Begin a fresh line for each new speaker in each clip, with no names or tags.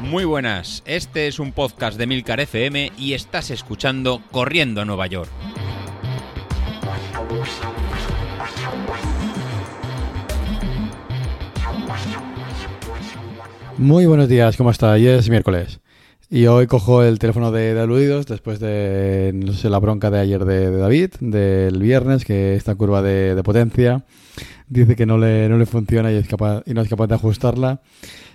Muy buenas, este es un podcast de Milcar FM y estás escuchando Corriendo a Nueva York.
Muy buenos días, ¿cómo está? Hoy es miércoles. Y hoy cojo el teléfono de, aludidos después de la bronca de ayer de, David, del viernes, que esta curva de, potencia dice que no le, no le funciona y, es capaz, y no es capaz de ajustarla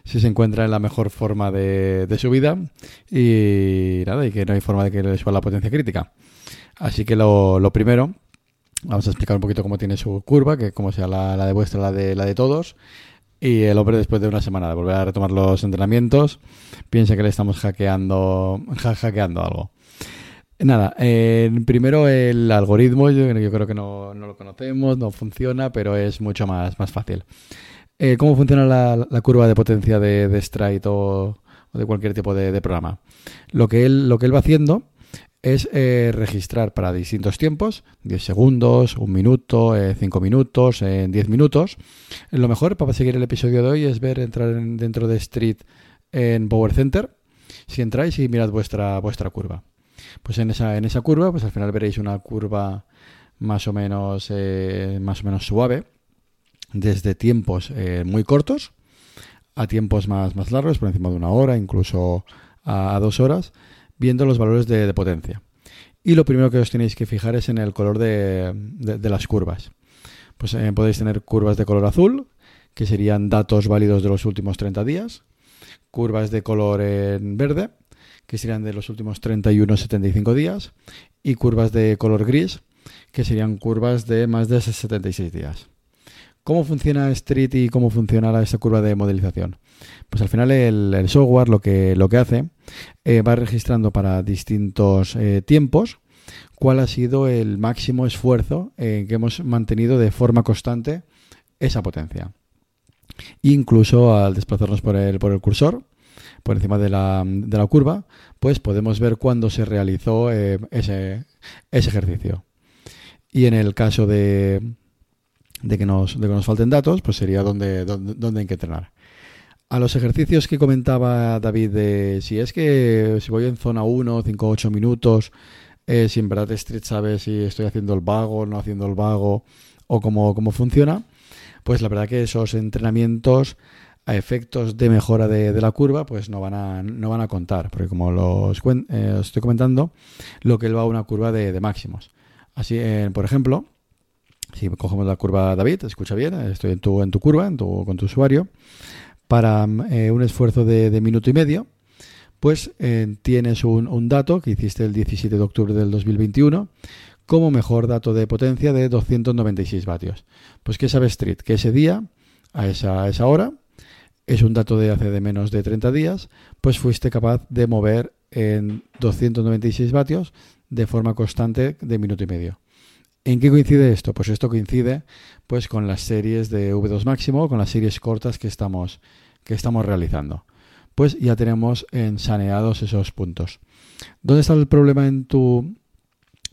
si se encuentra en la mejor forma de, su vida y nada, y que no hay forma de que le suba la potencia crítica. Así que lo, primero, vamos a explicar un poquito cómo tiene su curva, que como sea la, la de vuestra, la de, la de todos. Y el hombre, después de una semana de volver a retomar los entrenamientos, piensa que le estamos hackeando, hackeando algo. Nada, primero el algoritmo, yo, creo que no, lo conocemos, no funciona, pero es mucho más, fácil. Eh, ¿Cómo funciona la, curva de potencia de, de Stride o, de cualquier tipo de, programa? Lo que, él, va haciendo es eh, registrar para distintos tiempos, 10 segundos, 1 minuto, 5 eh, minutos, en 10 minutos. Lo mejor para seguir el episodio de hoy es ver entrar dentro de Street en Power Center. Si entráis y mirad vuestra curva. Pues en esa, en esa curva, pues al final veréis una curva más o menos, más o menos suave desde tiempos eh, muy cortos a tiempos más, más largos, por encima de una hora, incluso a, dos horas, viendo los valores de, potencia. Y lo primero que os tenéis que fijar es en el color de, las curvas. Pues eh, podéis tener curvas de color azul, que serían datos válidos de los últimos 30 días, curvas de color en verde, que serían de los últimos 31 75 días, y curvas de color gris, que serían curvas de más de 76 días. ¿Cómo funciona Street y cómo funciona esa curva de modelización? Pues al final el, software lo que, lo que hace eh, va registrando para distintos eh, tiempos cuál ha sido el máximo esfuerzo en que hemos mantenido de forma constante esa potencia. Incluso al desplazarnos por el, por el cursor, por encima de la, de la curva, pues podemos ver cuándo se realizó eh, ese, ese ejercicio. Y en el caso de, de que nos, de que nos falten datos, pues sería donde, donde, hay que entrenar. A los ejercicios que comentaba David de si es que si voy en zona 1, 5, 8 minutos, eh, si en verdad Street sabe si estoy haciendo el vago, no haciendo el vago o cómo, cómo funciona, pues la verdad que esos entrenamientos a efectos de mejora de, la curva, pues no van a, no van a contar, porque como los, eh, os estoy comentando, lo que él va a una curva de, máximos. Así, eh, por ejemplo, si cogemos la curva David, escucha bien, estoy en tu, en tu curva, en tu, con tu usuario, para eh, un esfuerzo de, minuto y medio, pues tienes un, dato que hiciste el 17 de octubre del 2021 como mejor dato de potencia de 296 vatios. Pues ¿qué sabe Street? Que ese día, a esa, a esa hora, es un dato de hace de menos de 30 días, pues fuiste capaz de mover en 296 vatios de forma constante de minuto y medio. ¿En qué coincide esto? Pues esto coincide pues con las series de V2 máximo, con las series cortas que estamos, que estamos realizando. Pues ya tenemos ensaneados esos puntos. ¿Dónde está el problema en tu,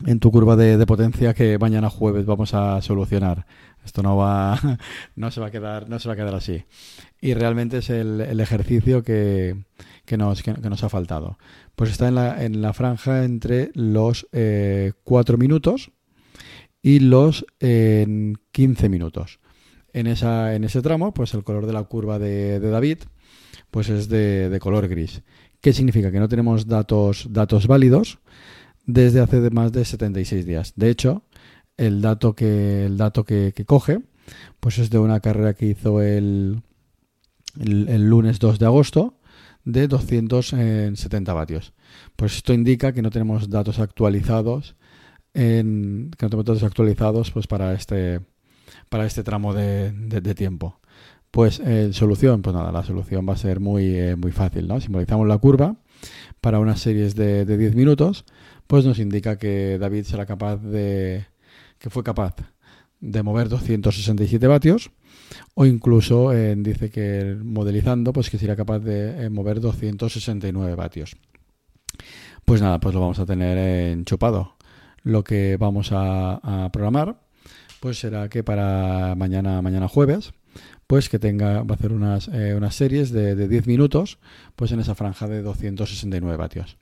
en tu curva de, potencia que mañana jueves vamos a solucionar? Esto no va, no se va a quedar, no se va a quedar así. Y realmente es el, ejercicio que, nos, nos ha faltado. Pues está en la, en la franja entre los eh, 4 minutos y los en 15 minutos. En, esa, en ese tramo, pues el color de la curva de, David pues es de, color gris. ¿Qué significa? Que no tenemos datos, datos válidos desde hace más de 76 días. De hecho, el dato que, el dato que, coge pues es de una carrera que hizo el, el, lunes 2 de agosto de 270 vatios. Pues esto indica que no tenemos datos actualizados en datos actualizados pues para este para este tramo de, tiempo. Pues eh, solución, pues nada, la solución va a ser muy, eh, muy fácil, ¿no? Simbolizamos la curva para unas series de, de 10 minutos, pues nos indica que David será capaz de, que fue capaz de mover 267 vatios, o incluso eh, dice que modelizando, pues que será capaz de mover 269 vatios. Pues nada, pues lo vamos a tener enchupado lo que vamos a, programar pues será que para mañana, mañana jueves, pues que tenga, va a hacer unas, eh, unas series de, de 10 minutos, pues en esa franja de 269 vatios.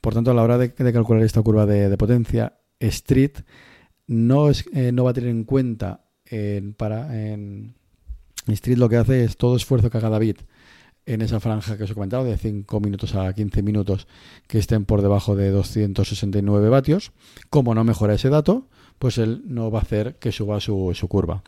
Por tanto, a la hora de, calcular esta curva de, potencia, Street no, es, eh, no va a tener en cuenta en, para en Street lo que hace es todo esfuerzo que haga David en esa franja que os he comentado, de 5 minutos a 15 minutos, que estén por debajo de 269 vatios. Como no mejora ese dato, pues él no va a hacer que suba su, su curva.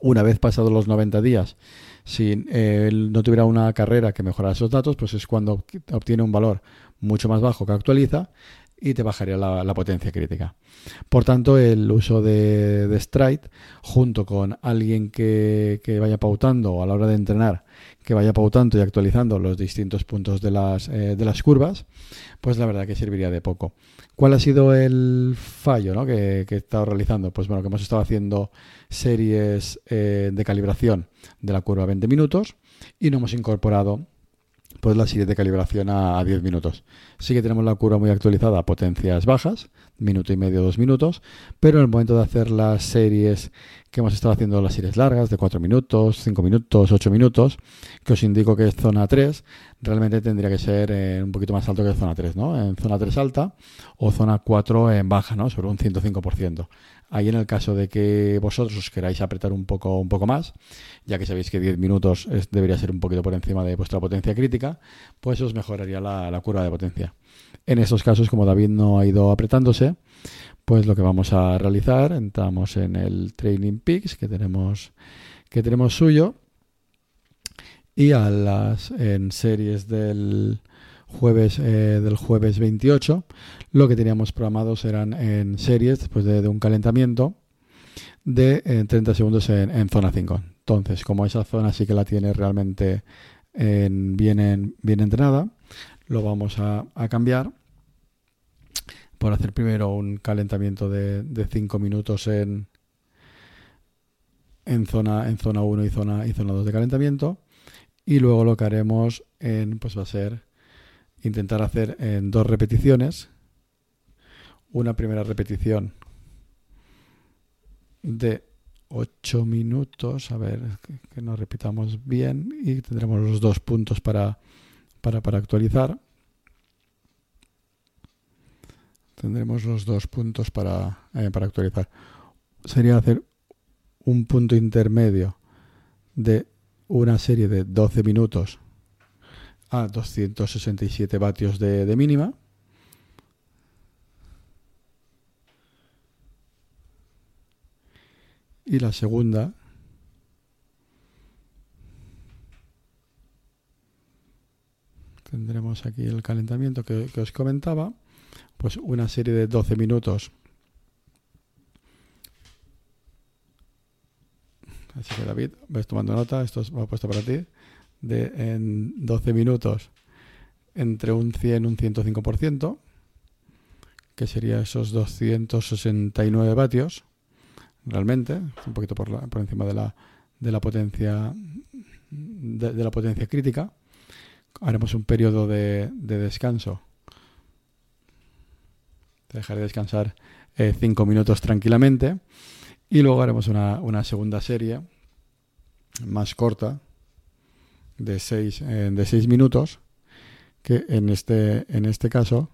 Una vez pasados los 90 días, si eh, él no tuviera una carrera que mejorara esos datos, pues es cuando obtiene un valor mucho más bajo que actualiza y te bajaría la, potencia crítica. Por tanto, el uso de, de Stride, junto con alguien que, vaya pautando a la hora de entrenar, que vaya pautando y actualizando los distintos puntos de las, eh, curvas, pues la verdad que serviría de poco. ¿Cuál ha sido el fallo que, he estado realizando? Pues bueno, que hemos estado haciendo series eh, de calibración de la curva 20 minutos y no hemos incorporado pues la de calibración a, 10 minutos. Sí que tenemos la curva muy actualizada a potencias bajas, minuto y medio, dos minutos, pero en el momento de hacer las series que hemos estado haciendo, las series largas de 4 minutos, 5 minutos, 8 minutos, que os indico que es zona 3, realmente tendría que ser eh, un poquito más alto que zona 3, ¿no? En zona 3 alta o zona 4 en baja, ¿no? Sobre un 105%. Ahí en el caso de que vosotros os queráis apretar un poco, un poco más, ya que sabéis que 10 minutos debería ser un poquito por encima de vuestra potencia crítica, pues os mejoraría la, curva de potencia. En estos casos, como David no ha ido apretándose, pues lo que vamos a realizar, entramos en el Training Peaks que tenemos, que tenemos suyo y a las en series del jueves eh, del jueves 28. Lo que teníamos programados eran en series, después de, un calentamiento, de 30 segundos en, zona 5. Entonces, como esa zona sí que la tiene realmente bien entrenada, lo vamos a, cambiar por hacer primero un calentamiento de, 5 minutos en, zona, en zona 1 y zona, y zona 2 de calentamiento. Y luego lo que haremos en, pues va a ser intentar hacer en dos repeticiones. Una primera repetición de 8 minutos, a ver que, nos repitamos bien y tendremos los dos puntos para, para, para actualizar. Tendremos los dos puntos para, eh, para actualizar. Sería hacer un punto intermedio de una serie de 12 minutos a 267 vatios de, mínima. Y la segunda tendremos aquí el calentamiento que, os comentaba, pues una serie de 12 minutos. Así que David, ves tomando nota, esto va puesto para ti de, en 12 minutos entre un 100 y un 105%, que sería esos 269 vatios, realmente, un poquito por, por encima de la, de la potencia de, la potencia crítica. Haremos un periodo de, de descanso. dejaré descansar 5 eh, minutos tranquilamente. Y luego haremos una, una segunda serie más corta, de 6 eh, de seis minutos, que en este, en este caso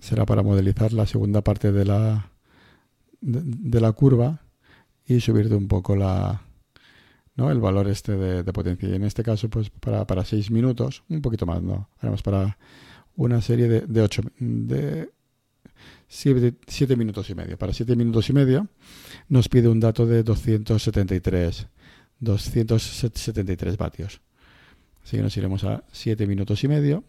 será para modelizar la segunda parte de la, de, la curva y subir de un poco la, el valor este de, potencia. Y en este caso, pues para, para 6 minutos, un poquito más, ¿no? Haremos para una serie de, de 8, de 7 minutos y medio. Para 7 minutos y medio nos pide un dato de 273 273 vatios. Así que nos iremos a 7 minutos y medio.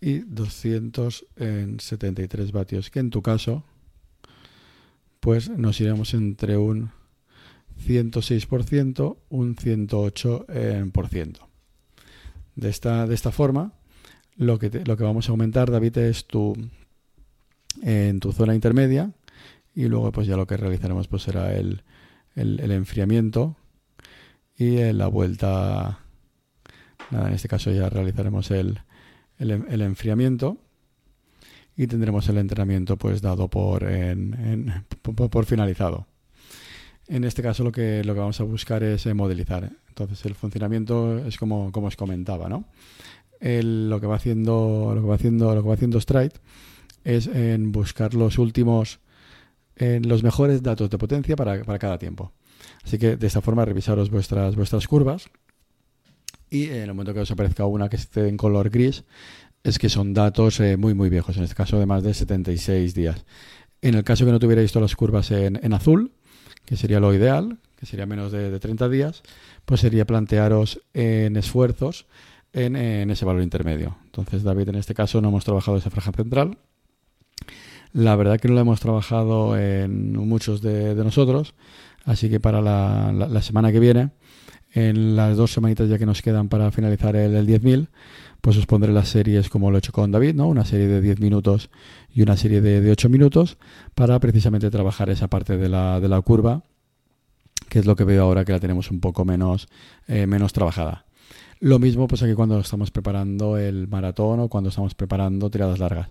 Y 273 vatios, que en tu caso, pues nos iremos entre un 106%, un 108%. De esta, de esta forma, lo que, lo que vamos a aumentar, David, es tu, en tu zona intermedia, y luego pues ya lo que realizaremos pues será el, el, enfriamiento y la vuelta nada en este caso ya realizaremos el, el, enfriamiento y tendremos el entrenamiento pues dado por, por, finalizado. En este caso lo que, lo que vamos a buscar es eh, modelizar. Entonces el funcionamiento es como, como os comentaba, ¿no? lo que va haciendo, lo que va haciendo, lo que va haciendo Stride es en buscar los últimos, en los mejores datos de potencia para, para cada tiempo. Así que de esta forma revisaros vuestras, vuestras curvas y en el momento que os aparezca una que esté en color gris, es que son datos eh, muy, muy viejos, en este caso de más de 76 días. En el caso que no tuvierais todas las curvas en, azul, que sería lo ideal, que sería menos de, 30 días, pues sería plantearos en esfuerzos en, ese valor intermedio. Entonces, David, en este caso no hemos trabajado esa franja central. La verdad que no lo hemos trabajado en muchos de, nosotros, así que para la semana que viene en las dos semanitas ya que nos quedan para finalizar el, el 10.000, pues os pondré las series como lo he hecho con David, ¿no? Una serie de 10 minutos y una serie de, de 8 minutos para precisamente trabajar esa parte de la, de la curva, que es lo que veo ahora que la tenemos un poco menos, eh, menos trabajada. Lo mismo pues aquí cuando estamos preparando el maratón o cuando estamos preparando tiradas largas.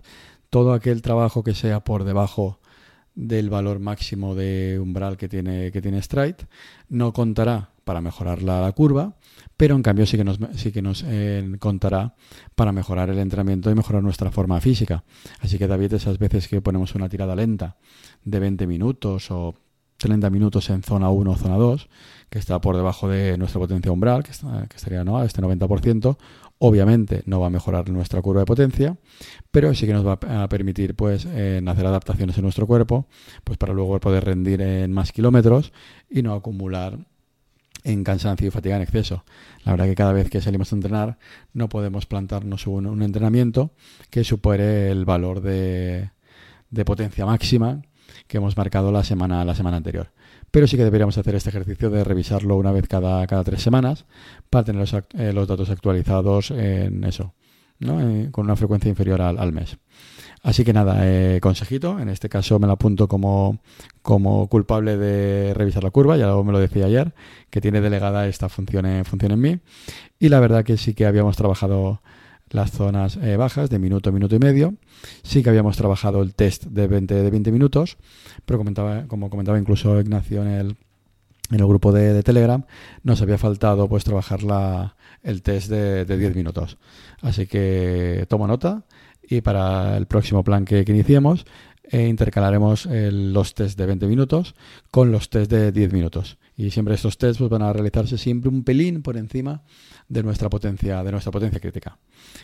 Todo aquel trabajo que sea por debajo del valor máximo de umbral que tiene, que tiene Stride no contará para mejorar la, curva, pero en cambio sí que nos, sí que nos eh, contará para mejorar el entrenamiento y mejorar nuestra forma física. Así que David, esas veces que ponemos una tirada lenta de 20 minutos o 30 minutos en zona 1 o zona 2, que está por debajo de nuestra potencia umbral, que, que estaría ¿no? a este 90%, obviamente no va a mejorar nuestra curva de potencia, pero sí que nos va a permitir pues hacer adaptaciones en nuestro cuerpo, pues para luego poder rendir en más kilómetros y no acumular en cansancio y fatiga en exceso. La verdad que cada vez que salimos a entrenar no podemos plantarnos un, entrenamiento que supere el valor de, potencia máxima que hemos marcado la semana, la semana anterior. Pero sí que deberíamos hacer este ejercicio de revisarlo una vez cada, cada tres semanas para tener los, eh, datos actualizados en eso, ¿no? Eh, con una frecuencia inferior al mes. Así que nada, eh, consejito, en este caso me lo apunto como, como culpable de revisar la curva, ya me lo decía ayer, que tiene delegada esta función en, función en mí. Y la verdad que sí que habíamos trabajado las zonas eh, bajas de minuto, minuto y medio. Sí que habíamos trabajado el test de 20, de 20 minutos, pero comentaba, como comentaba incluso Ignacio en el, en el grupo de, Telegram, nos había faltado pues trabajar la, el test de, de 10 minutos. Así que tomo nota y para el próximo plan que, iniciemos eh, intercalaremos los test de 20 minutos con los test de 10 minutos. Y siempre estos tests pues, van a realizarse siempre un pelín por encima de nuestra potencia, de nuestra potencia crítica.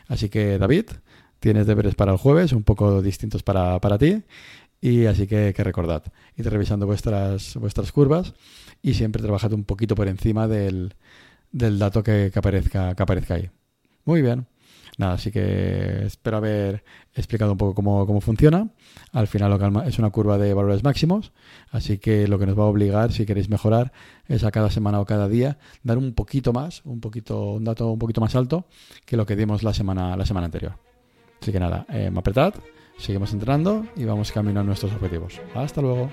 Así que David, tienes deberes para el jueves, un poco distintos para, ti. Y así que, que recordad, id revisando vuestras, vuestras curvas y siempre trabajad un poquito por encima del, dato que, aparezca, que aparezca ahí. Muy bien. Nada, así que espero haber explicado un poco cómo, funciona. Al final lo es una curva de valores máximos, así que lo que nos va a obligar, si queréis mejorar, es a cada semana o cada día dar un poquito más, un poquito, un dato un poquito más alto que lo que dimos la semana, la semana anterior. Así que nada, eh, apretad, seguimos entrenando y vamos camino a nuestros objetivos. Hasta luego.